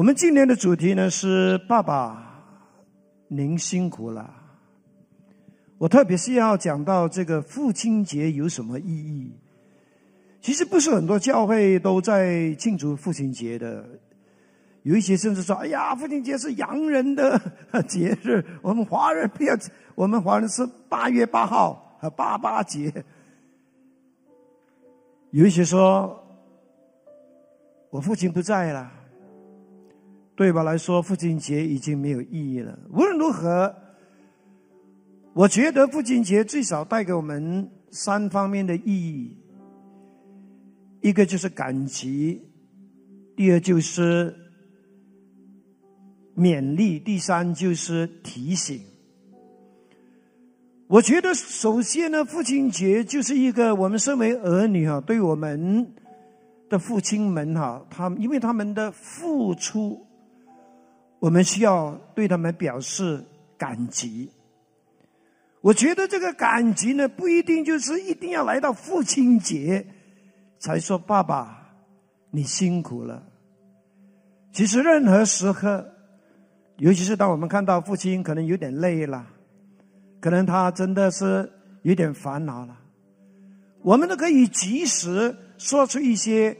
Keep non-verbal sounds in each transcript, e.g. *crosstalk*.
我们今年的主题呢是“爸爸，您辛苦了”。我特别是要讲到这个父亲节有什么意义？其实不是很多教会都在庆祝父亲节的，有一些甚至说：“哎呀，父亲节是洋人的 *laughs* 节日，我们华人不要，我们华人是八月八号和八八节。”有一些说：“我父亲不在了。”对我来说，父亲节已经没有意义了。无论如何，我觉得父亲节最少带给我们三方面的意义：一个就是感激，第二就是勉励，第三就是提醒。我觉得，首先呢，父亲节就是一个我们身为儿女啊，对我们的父亲们哈，他因为他们的付出。我们需要对他们表示感激。我觉得这个感激呢，不一定就是一定要来到父亲节才说“爸爸，你辛苦了”。其实任何时刻，尤其是当我们看到父亲可能有点累了，可能他真的是有点烦恼了，我们都可以及时说出一些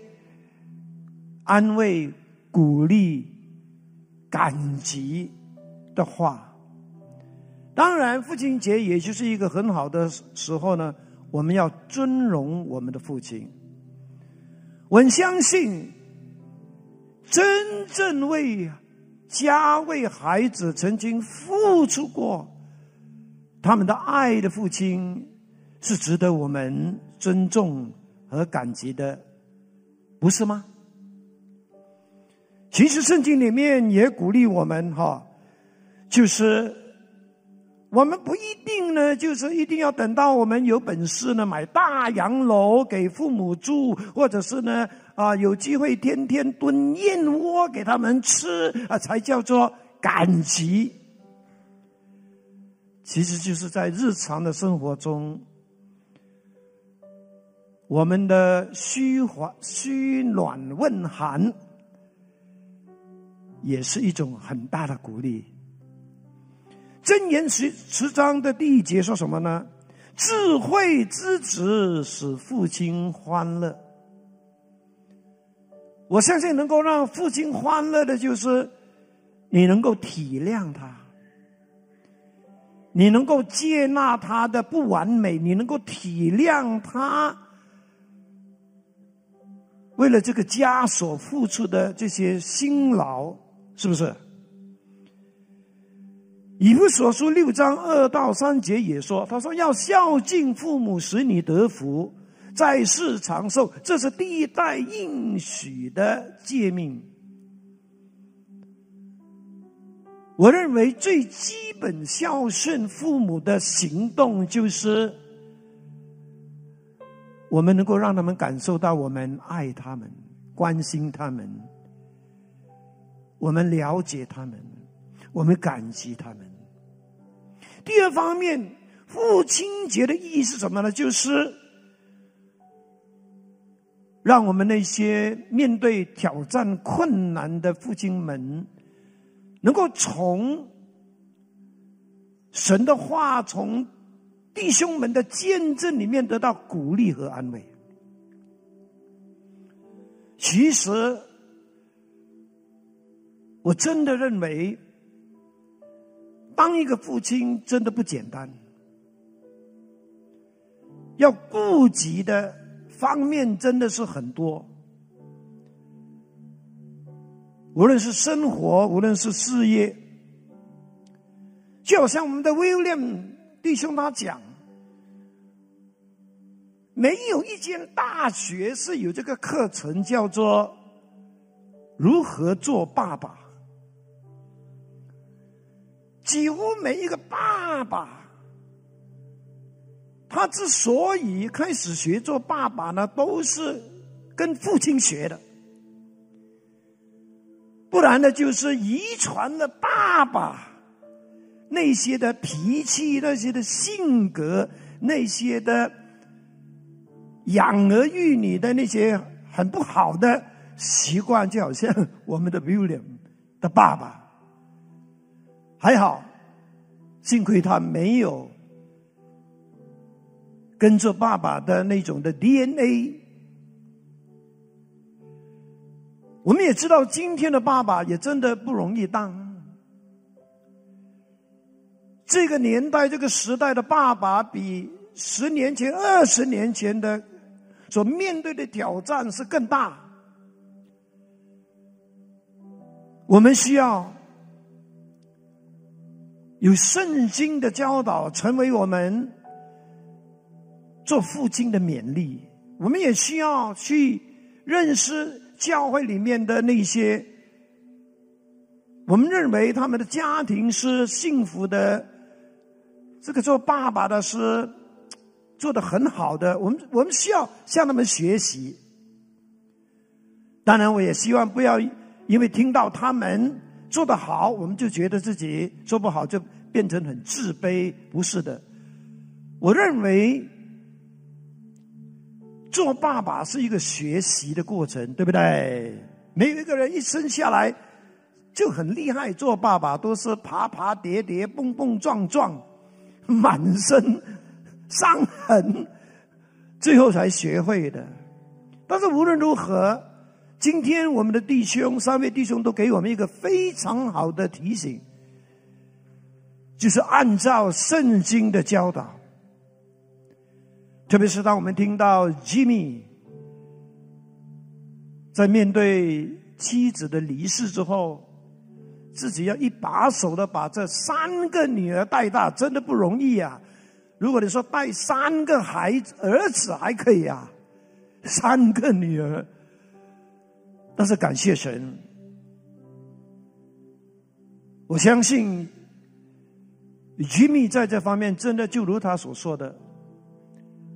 安慰、鼓励。感激的话，当然，父亲节也就是一个很好的时候呢。我们要尊荣我们的父亲。我相信，真正为家、为孩子曾经付出过他们的爱的父亲，是值得我们尊重和感激的，不是吗？其实圣经里面也鼓励我们哈，就是我们不一定呢，就是一定要等到我们有本事呢，买大洋楼给父母住，或者是呢啊有机会天天炖燕窝给他们吃啊，才叫做感激。其实就是在日常的生活中，我们的嘘寒嘘暖问寒。也是一种很大的鼓励。箴言十十章的第一节说什么呢？智慧之子使父亲欢乐。我相信能够让父亲欢乐的，就是你能够体谅他，你能够接纳他的不完美，你能够体谅他为了这个家所付出的这些辛劳。是不是？以弗所书六章二到三节也说，他说要孝敬父母，使你得福，在世长寿，这是第一代应许的诫命。我认为最基本孝顺父母的行动，就是我们能够让他们感受到我们爱他们，关心他们。我们了解他们，我们感激他们。第二方面，父亲节的意义是什么呢？就是让我们那些面对挑战困难的父亲们，能够从神的话、从弟兄们的见证里面得到鼓励和安慰。其实。我真的认为，当一个父亲真的不简单，要顾及的方面真的是很多。无论是生活，无论是事业，就好像我们的威廉弟兄他讲，没有一间大学是有这个课程叫做如何做爸爸。几乎每一个爸爸，他之所以开始学做爸爸呢，都是跟父亲学的，不然呢，就是遗传了爸爸那些的脾气、那些的性格、那些的养儿育女的那些很不好的习惯，就好像我们的 William 的爸爸，还好，幸亏他没有跟着爸爸的那种的 DNA。我们也知道，今天的爸爸也真的不容易当。这个年代、这个时代的爸爸，比十年前、二十年前的所面对的挑战是更大。我们需要有圣经的教导，成为我们做父亲的勉励。我们也需要去认识。教会里面的那些，我们认为他们的家庭是幸福的，这个做爸爸的是做的很好的，我们我们需要向他们学习。当然，我也希望不要因为听到他们做得好，我们就觉得自己做不好，就变成很自卑。不是的，我认为。做爸爸是一个学习的过程，对不对？没有一个人一生下来就很厉害，做爸爸都是爬爬跌跌、蹦蹦撞撞，满身伤痕，最后才学会的。但是无论如何，今天我们的弟兄三位弟兄都给我们一个非常好的提醒，就是按照圣经的教导。特别是当我们听到吉米在面对妻子的离世之后，自己要一把手的把这三个女儿带大，真的不容易啊！如果你说带三个孩子儿子还可以啊，三个女儿，但是感谢神，我相信吉米在这方面真的就如他所说的。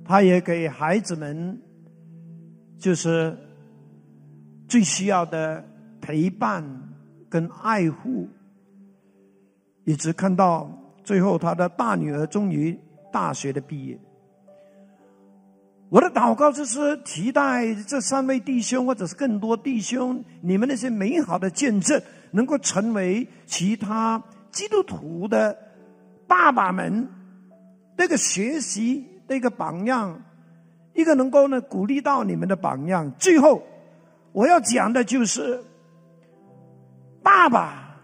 他也给孩子们，就是最需要的陪伴跟爱护，一直看到最后，他的大女儿终于大学的毕业。我的祷告就是期待这三位弟兄，或者是更多弟兄，你们那些美好的见证，能够成为其他基督徒的爸爸们那个学习。的一个榜样，一个能够呢鼓励到你们的榜样。最后，我要讲的就是，爸爸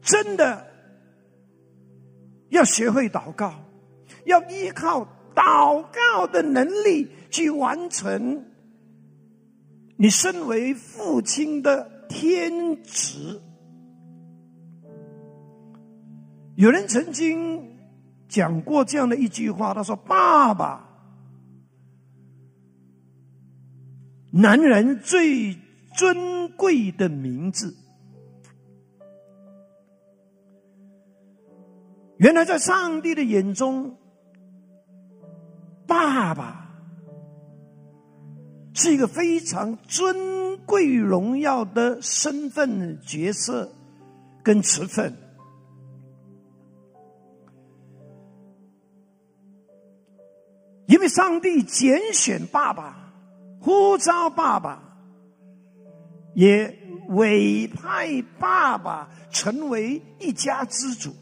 真的要学会祷告，要依靠祷告的能力去完成你身为父亲的天职。有人曾经。讲过这样的一句话，他说：“爸爸，男人最尊贵的名字。原来在上帝的眼中，爸爸是一个非常尊贵、荣耀的身份、角色跟词分。”因为上帝拣选爸爸，呼召爸爸，也委派爸爸成为一家之主。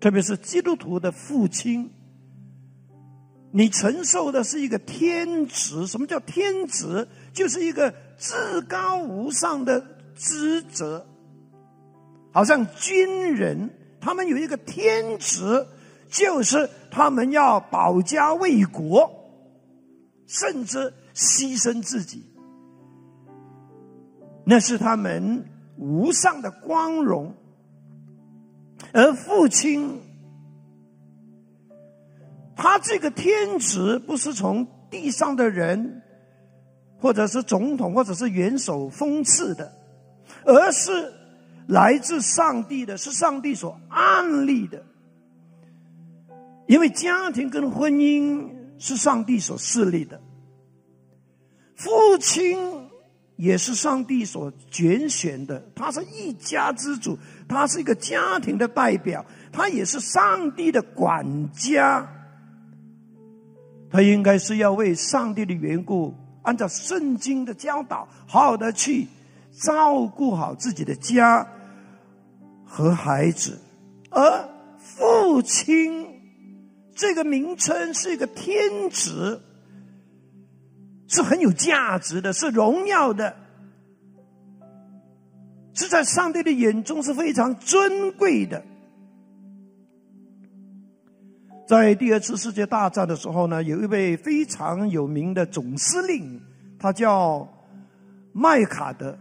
特别是基督徒的父亲，你承受的是一个天职。什么叫天职？就是一个至高无上的职责。好像军人，他们有一个天职。就是他们要保家卫国，甚至牺牲自己，那是他们无上的光荣。而父亲，他这个天职不是从地上的人，或者是总统，或者是元首封赐的，而是来自上帝的，是上帝所安立的。因为家庭跟婚姻是上帝所设立的，父亲也是上帝所拣选的，他是一家之主，他是一个家庭的代表，他也是上帝的管家，他应该是要为上帝的缘故，按照圣经的教导，好好的去照顾好自己的家和孩子，而父亲这个名称是一个天职，是很有价值的，是荣耀的，是在上帝的眼中是非常尊贵的。在第二次世界大战的时候呢，有一位非常有名的总司令，他叫麦卡德。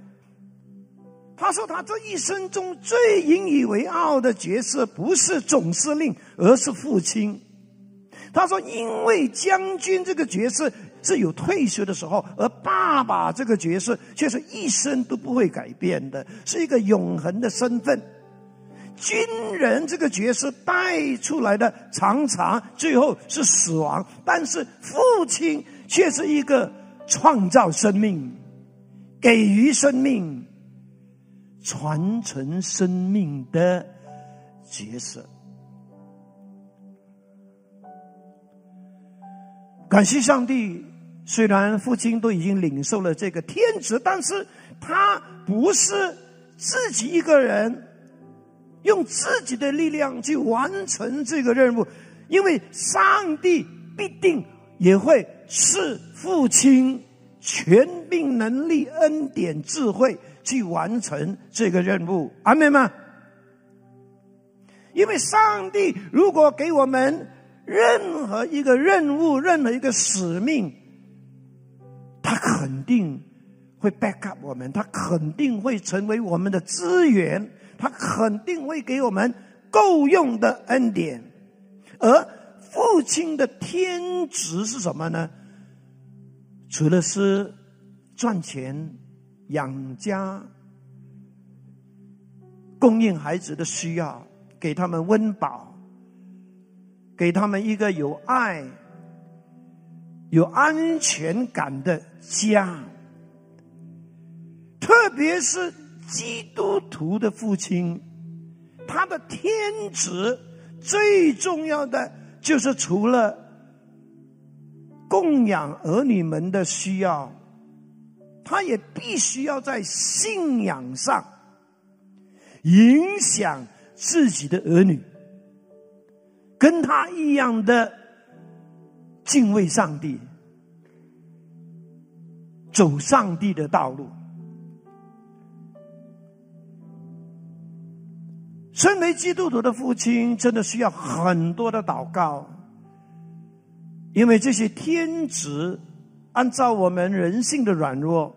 他说，他这一生中最引以为傲的角色不是总司令，而是父亲。他说，因为将军这个角色是有退休的时候，而爸爸这个角色却是一生都不会改变的，是一个永恒的身份。军人这个角色带出来的常常最后是死亡，但是父亲却是一个创造生命、给予生命、传承生命的角色。感谢上帝，虽然父亲都已经领受了这个天职，但是他不是自己一个人。用自己的力量去完成这个任务，因为上帝必定也会赐父亲全命、能力、恩典、智慧去完成这个任务。阿门吗？因为上帝如果给我们任何一个任务、任何一个使命，他肯定会 back up 我们，他肯定会成为我们的资源。他肯定会给我们够用的恩典，而父亲的天职是什么呢？除了是赚钱、养家、供应孩子的需要，给他们温饱，给他们一个有爱、有安全感的家，特别是。基督徒的父亲，他的天职最重要的就是除了供养儿女们的需要，他也必须要在信仰上影响自己的儿女，跟他一样的敬畏上帝，走上帝的道路。身为基督徒的父亲，真的需要很多的祷告，因为这些天职，按照我们人性的软弱，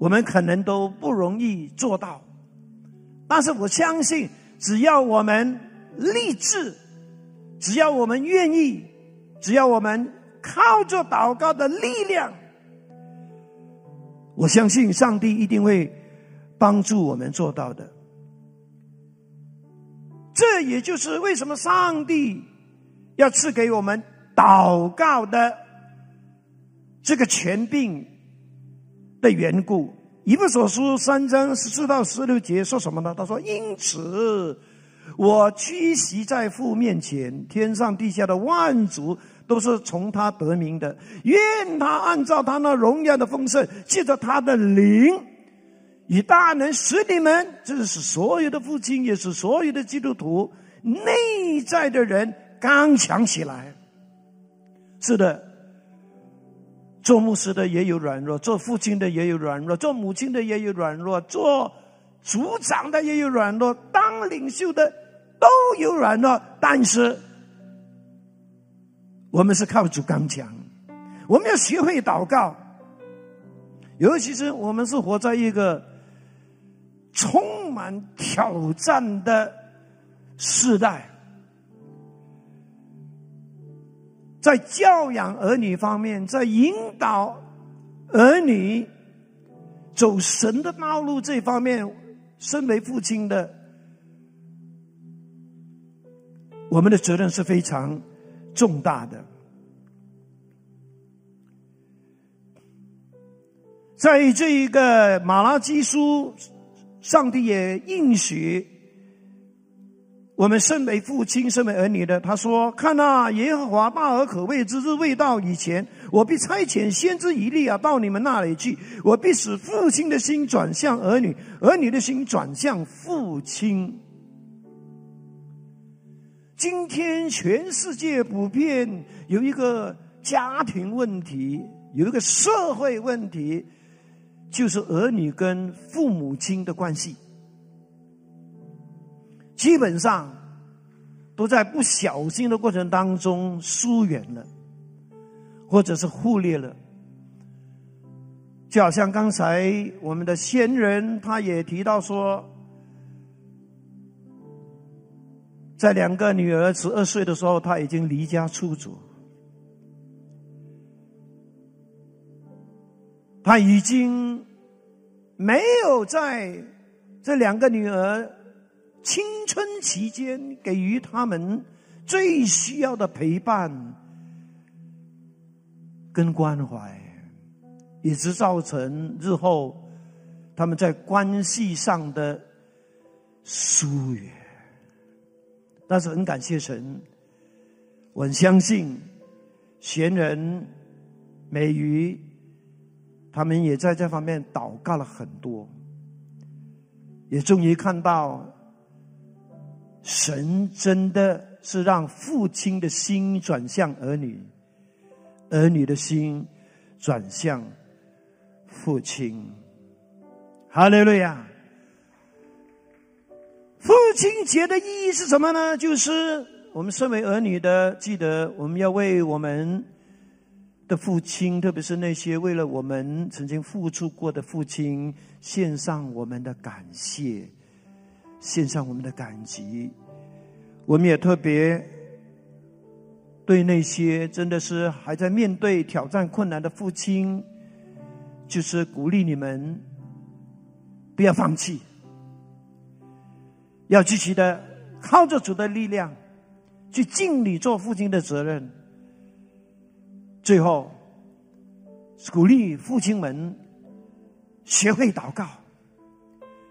我们可能都不容易做到。但是我相信，只要我们立志，只要我们愿意，只要我们靠着祷告的力量，我相信上帝一定会帮助我们做到的。这也就是为什么上帝要赐给我们祷告的这个权柄的缘故。以弗所书三章十四到十六节说什么呢？他说：“因此，我屈膝在父面前，天上地下的万族都是从他得名的。愿他按照他那荣耀的丰盛，借着他的灵。”以大能使你们，这是所有的父亲，也是所有的基督徒内在的人刚强起来。是的，做牧师的也有软弱，做父亲的也有软弱，做母亲的也有软弱，做组长的也有软弱，当领袖的都有软弱。但是，我们是靠主刚强，我们要学会祷告，尤其是我们是活在一个。充满挑战的时代，在教养儿女方面，在引导儿女走神的道路这方面，身为父亲的，我们的责任是非常重大的。在这一个马拉基书。上帝也应许我们身为父亲、身为儿女的，他说：“看呐，耶和华大而可畏之日未到以前，我必差遣先知一利啊到你们那里去。我必使父亲的心转向儿女，儿女的心转向父亲。”今天全世界普遍有一个家庭问题，有一个社会问题，就是儿女跟父母亲的关系。基本上都在不小心的过程当中疏远了，或者是忽略了。就好像刚才我们的先人他也提到说，在两个女儿十二岁的时候，他已经离家出走，他已经没有在这两个女儿。青春期间给予他们最需要的陪伴跟关怀，也是造成日后他们在关系上的疏远。但是很感谢神，我很相信贤人美鱼，他们也在这方面祷告了很多，也终于看到。神真的是让父亲的心转向儿女，儿女的心转向父亲。哈利路亚！父亲节的意义是什么呢？就是我们身为儿女的，记得我们要为我们的父亲，特别是那些为了我们曾经付出过的父亲，献上我们的感谢。献上我们的感激，我们也特别对那些真的是还在面对挑战困难的父亲，就是鼓励你们不要放弃，要积极的靠着主的力量去尽你做父亲的责任。最后，鼓励父亲们学会祷告。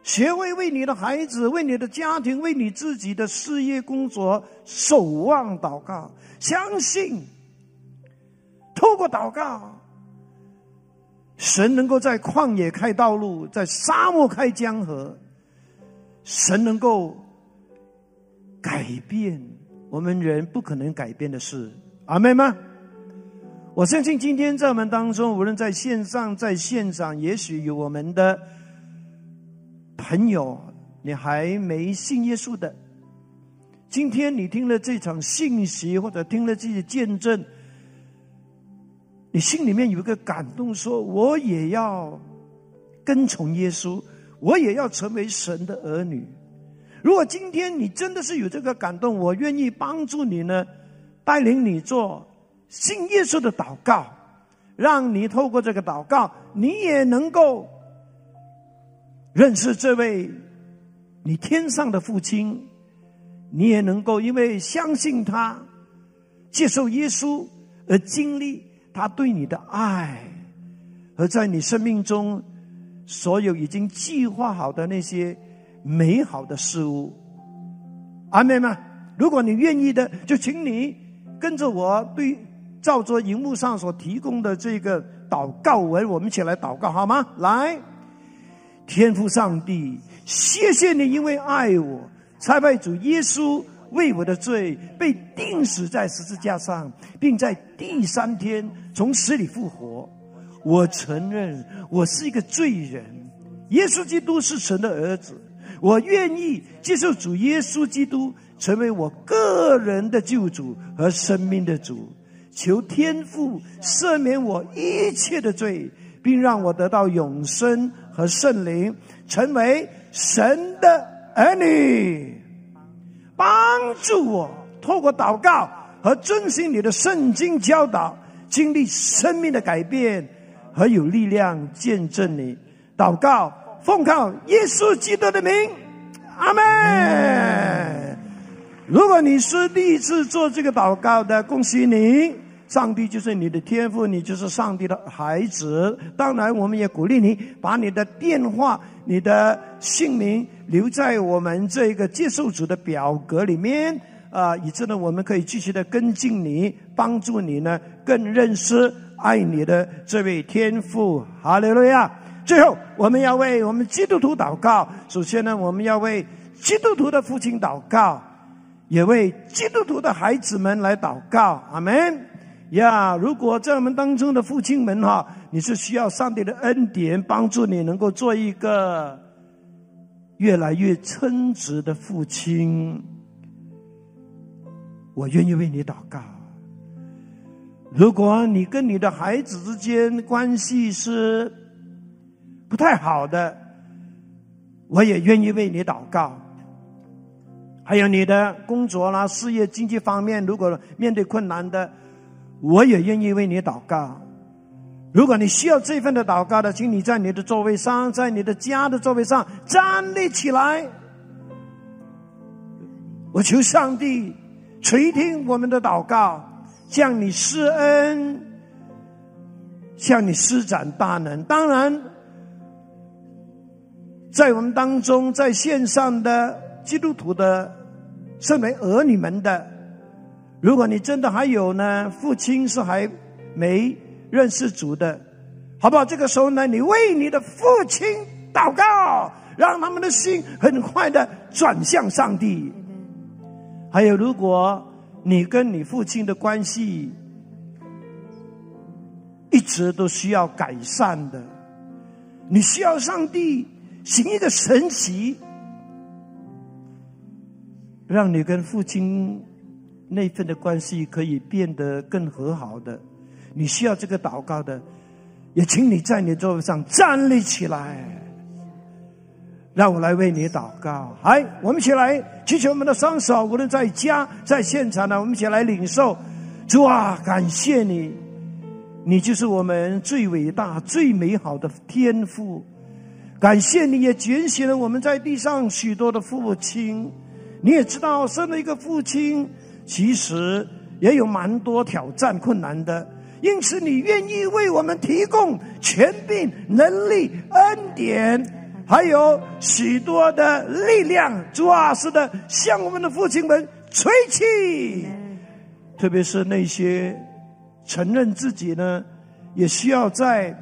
学会为你的孩子、为你的家庭、为你自己的事业工作守望祷告，相信透过祷告，神能够在旷野开道路，在沙漠开江河，神能够改变我们人不可能改变的事。阿妹吗？我相信今天在我们当中，无论在线上、在现场，也许有我们的。朋友，你还没信耶稣的，今天你听了这场信息，或者听了这些见证，你心里面有一个感动，说我也要跟从耶稣，我也要成为神的儿女。如果今天你真的是有这个感动，我愿意帮助你呢，带领你做信耶稣的祷告，让你透过这个祷告，你也能够。认识这位你天上的父亲，你也能够因为相信他，接受耶稣而经历他对你的爱，而在你生命中所有已经计划好的那些美好的事物。阿妹们，如果你愿意的，就请你跟着我，对照着荧幕上所提供的这个祷告文，我们一起来祷告好吗？来。天父上帝，谢谢你，因为爱我，才派主耶稣为我的罪被钉死在十字架上，并在第三天从死里复活。我承认我是一个罪人，耶稣基督是神的儿子，我愿意接受主耶稣基督成为我个人的救主和生命的主。求天父赦免我一切的罪，并让我得到永生。和圣灵成为神的儿女，帮助我透过祷告和遵循你的圣经教导，经历生命的改变和有力量见证你。祷告奉靠耶稣基督的名，阿门。如果你是第一次做这个祷告的，恭喜你。上帝就是你的天赋，你就是上帝的孩子。当然，我们也鼓励你把你的电话、你的姓名留在我们这个接受组的表格里面啊，以致呢，我们可以继续的跟进你，帮助你呢更认识爱你的这位天父。哈利路亚！最后，我们要为我们基督徒祷告。首先呢，我们要为基督徒的父亲祷告，也为基督徒的孩子们来祷告。阿门。呀，如果在我们当中的父亲们哈，你是需要上帝的恩典帮助你能够做一个越来越称职的父亲，我愿意为你祷告。如果你跟你的孩子之间关系是不太好的，我也愿意为你祷告。还有你的工作啦、事业、经济方面，如果面对困难的。我也愿意为你祷告。如果你需要这份的祷告的，请你在你的座位上，在你的家的座位上站立起来。我求上帝垂听我们的祷告，向你施恩，向你施展大能。当然，在我们当中，在线上的基督徒的，身为儿女们的。如果你真的还有呢，父亲是还没认识主的，好不好？这个时候呢，你为你的父亲祷告，让他们的心很快的转向上帝。还有，如果你跟你父亲的关系一直都需要改善的，你需要上帝行一个神奇，让你跟父亲。那份的关系可以变得更和好的，你需要这个祷告的，也请你在你座位上站立起来，让我来为你祷告。来，我们一起来举起我们的双手，无论在家在现场呢，我们一起来领受。主啊，感谢你，你就是我们最伟大、最美好的天赋。感谢你也拣选了我们在地上许多的父亲，你也知道生了一个父亲。其实也有蛮多挑战困难的，因此你愿意为我们提供权柄、能力、恩典，还有许多的力量。主啊，是的，向我们的父亲们吹气。特别是那些承认自己呢，也需要在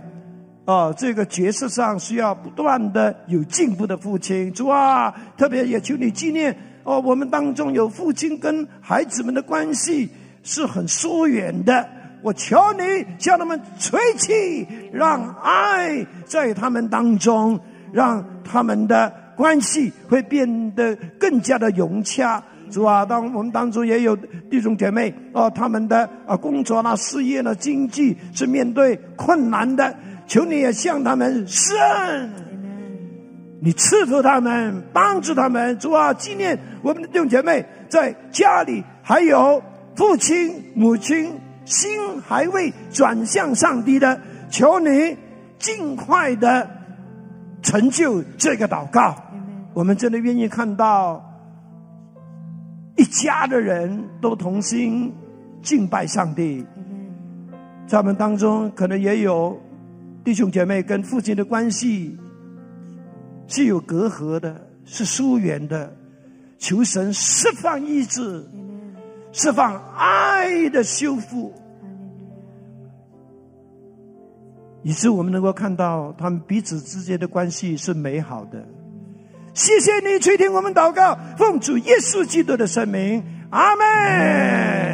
啊这个角色上需要不断的有进步的父亲。主啊，特别也求你纪念。哦，我们当中有父亲跟孩子们的关系是很疏远的。我求你向他们吹气，让爱在他们当中，让他们的关系会变得更加的融洽，是吧？当我们当中也有弟兄姐妹哦，他们的啊工作啦、事业啦、经济是面对困难的，求你也向他们伸。你赐福他们，帮助他们，主啊，纪念我们的弟兄姐妹在家里，还有父亲、母亲心还未转向上帝的，求你尽快的成就这个祷告。我们真的愿意看到一家的人都同心敬拜上帝。在我们当中，可能也有弟兄姐妹跟父亲的关系。是有隔阂的，是疏远的，求神释放意志，释放爱的修复，以致我们能够看到他们彼此之间的关系是美好的。谢谢你垂听我们祷告，奉主耶稣基督的圣名，阿门。